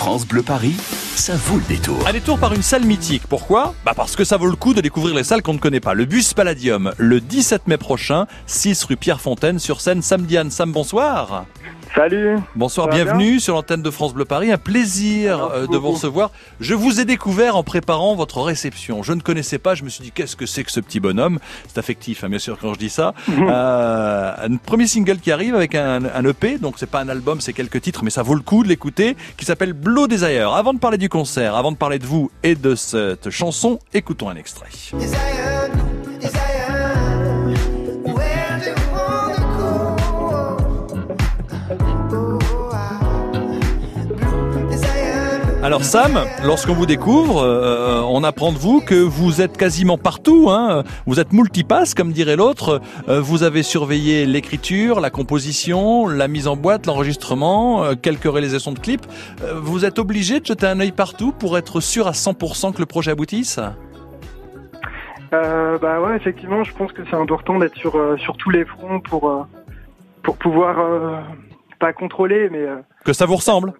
France Bleu Paris, ça vaut le détour. Un détour par une salle mythique. Pourquoi? Bah parce que ça vaut le coup de découvrir les salles qu'on ne connaît pas. Le Bus Palladium, le 17 mai prochain, 6 rue Pierre Fontaine, sur scène Sam Diane. Sam, bonsoir. Salut. Bonsoir, bienvenue sur l'antenne de France Bleu Paris. Un plaisir euh, de vous recevoir. Je vous ai découvert en préparant votre réception. Je ne connaissais pas, je me suis dit qu'est-ce que c'est que ce petit bonhomme? C'est affectif, hein, bien sûr, quand je dis ça. euh, un premier single qui arrive avec un, un EP, donc c'est pas un album, c'est quelques titres, mais ça vaut le coup de l'écouter, qui s'appelle Blow Desire. Avant de parler du concert, avant de parler de vous et de cette chanson, écoutons un extrait. Desire, Alors Sam, lorsqu'on vous découvre, euh, on apprend de vous que vous êtes quasiment partout. Hein. Vous êtes multipasse, comme dirait l'autre. Euh, vous avez surveillé l'écriture, la composition, la mise en boîte, l'enregistrement, euh, quelques réalisations de clips. Euh, vous êtes obligé de jeter un œil partout pour être sûr à 100% que le projet aboutisse? Euh, bah ouais, effectivement, je pense que c'est important d'être sur euh, sur tous les fronts pour euh, pour pouvoir euh, pas contrôler, mais euh, Que ça vous ressemble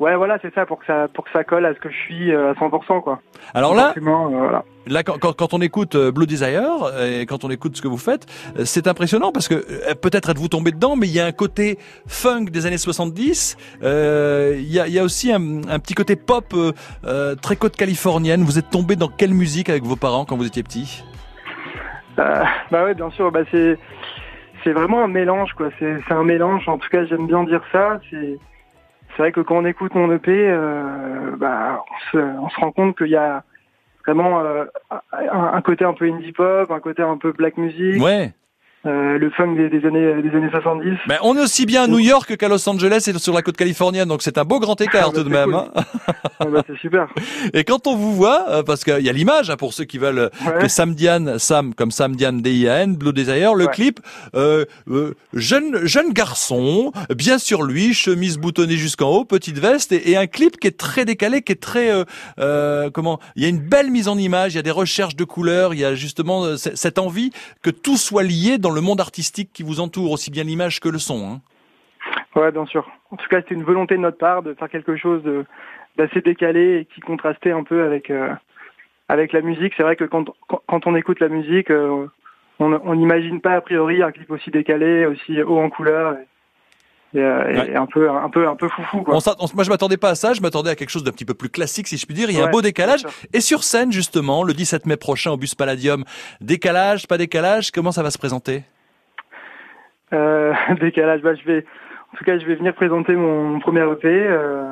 ouais, voilà, c'est ça pour que ça pour que ça colle à ce que je suis euh, à 100%, quoi. Alors là, euh, voilà. Là, quand, quand, quand on écoute euh, Blue Desire et quand on écoute ce que vous faites, c'est impressionnant parce que peut-être êtes-vous tombé dedans, mais il y a un côté funk des années 70. euh, Il y, a, y a aussi un, un petit côté pop euh, très côte californienne. Vous êtes tombé dans quelle musique avec vos parents quand vous étiez petit? Euh, bah ouais, bien sûr, bah c'est c'est vraiment un mélange, quoi. C'est c'est un mélange. En tout cas, j'aime bien dire ça. C'est c'est vrai que quand on écoute mon EP, euh, bah on se on se rend compte qu'il y a vraiment euh, un, un côté un peu indie pop, un côté un peu black music. Ouais. Euh, le funk des, des années des années 70. Mais on est aussi bien à New York qu'à Los Angeles et sur la côte californienne, donc c'est un beau grand écart Ah, bah, tout de même. cool. hein. Ah bah, c'est super. Et quand on vous voit, euh, parce qu'il y a l'image hein, pour ceux qui veulent Ouais. que Sam Diane, Sam comme Sam Diane D-I-A-N, Blue Desire, le Ouais. clip, euh, euh, jeune jeune garçon, bien sur lui, chemise boutonnée jusqu'en haut, petite veste, et, et un clip qui est très décalé, qui est très euh, euh, comment Il y a une belle mise en image, il y a des recherches de couleurs, il y a justement euh, cette envie que tout soit lié dans le monde artistique qui vous entoure, aussi bien l'image que le son. Hein. Ouais, bien sûr. En tout cas, c'était une volonté de notre part de faire quelque chose d'assez décalé et qui contrastait un peu avec euh, avec la musique. C'est vrai que quand, quand on écoute la musique, euh, on n'imagine pas a priori un clip aussi décalé, aussi haut en couleur et, euh, et un peu un peu un peu foufou quoi. On on moi, je m'attendais pas à ça. Je m'attendais à quelque chose d'un petit peu plus classique, si je puis dire. Il y a un beau décalage. Et sur scène, justement, le 17 mai prochain au Bus Palladium, décalage, pas décalage, comment ça va se présenter? Euh, décalage. Bah, je vais en tout cas, je vais venir présenter mon, mon premier EP. euh,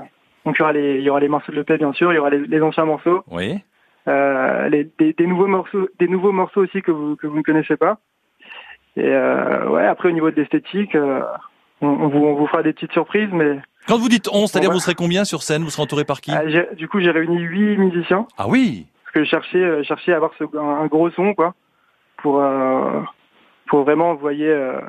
donc il y aura les il y aura les morceaux de l'EP bien sûr, il y aura les, les anciens morceaux. Oui. Euh, les, des, des nouveaux morceaux, des nouveaux morceaux aussi que vous que vous ne connaissez pas. Et ouais, après au niveau de l'esthétique, on, on vous, on vous fera des petites surprises, mais Quand vous dites 11, c'est-à-dire vous serez combien sur scène? Vous serez entouré par qui? Euh, du coup j'ai réuni huit musiciens Ah oui parce que je cherchais euh, cherchais à avoir ce, un, un gros son quoi pour euh, pour vraiment envoyer. Euh,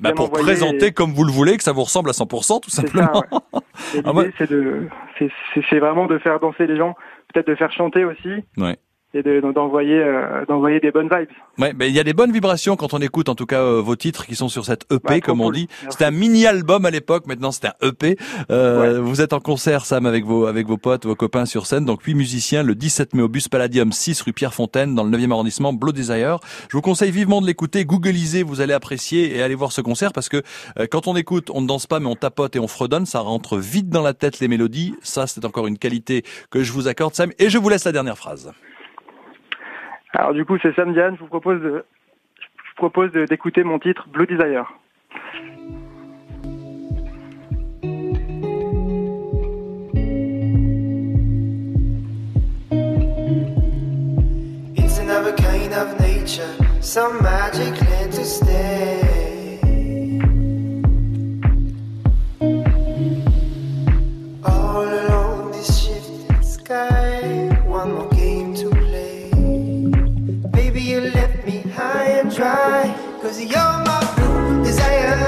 bah, Pour présenter et- comme vous le voulez, que ça vous ressemble à 100%, tout simplement. ouais. Ah, l'idée ouais. c'est de c'est c'est- c'est vraiment de faire danser les gens, peut-être de faire chanter aussi. Ouais. Et de- d'envoyer euh, d'envoyer des bonnes vibes. Ouais, mais il y a des bonnes vibrations quand on écoute en tout cas euh, vos titres qui sont sur cette EP trop comme on cool. dit. C'était un mini album à l'époque, maintenant c'est un EP. Euh, Vous êtes en concert Sam avec vos avec vos potes, vos copains sur scène. Donc huit musiciens le 17 mai au Bus Palladium 6 rue Pierre Fontaine dans le 9e arrondissement Blow Desire. Je vous conseille vivement de l'écouter, googlisez, vous allez apprécier et allez voir ce concert parce que euh, quand on écoute, on ne danse pas mais on tapote et on fredonne, ça rentre vite dans la tête les mélodies. Ça c'est encore une qualité que je vous accorde Sam et je vous laisse la dernière phrase. Alors du coup, c'est Sam Diane. Je vous propose de, vous propose d'écouter mon titre Blue Desire. It's another kind of nature, some magic land to.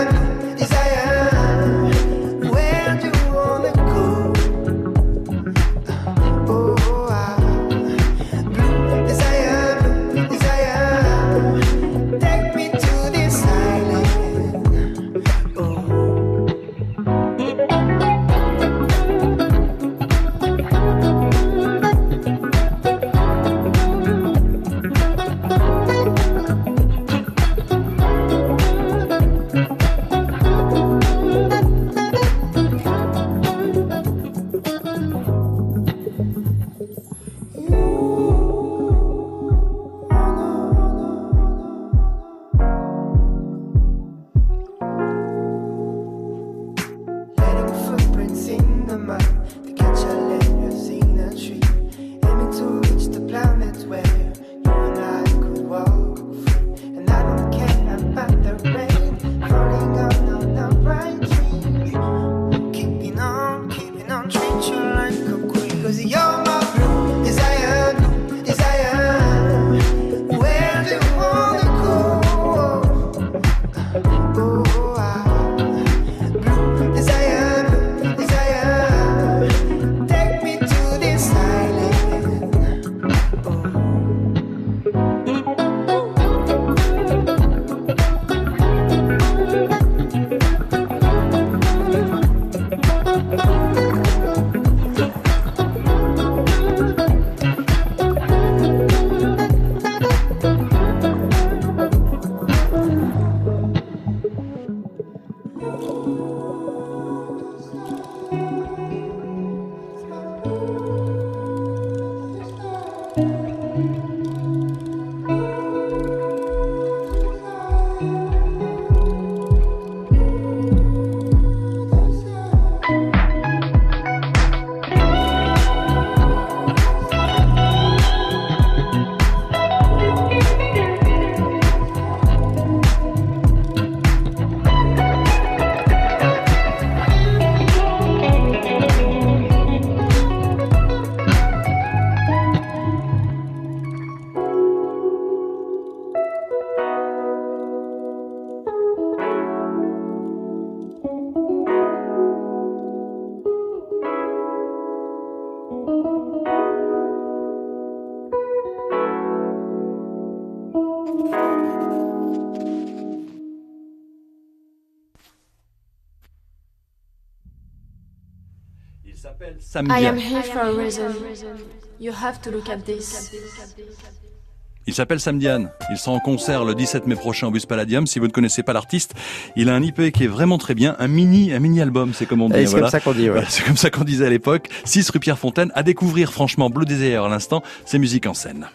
Desire, I am here for a reason. You have to look at this. Il s'appelle Samdian. Il sera en concert le 17 mai prochain au Bus Palladium. Si vous ne connaissez pas l'artiste, il a un IP qui est vraiment très bien, un mini, un mini album, c'est comme on dit. C'est comme ça qu'on dit. Ouais. c'est comme ça qu'on disait à l'époque. 6 rue Pierre Fontaine. À découvrir, franchement, Bleu Désert à l'instant, c'est musique en scène.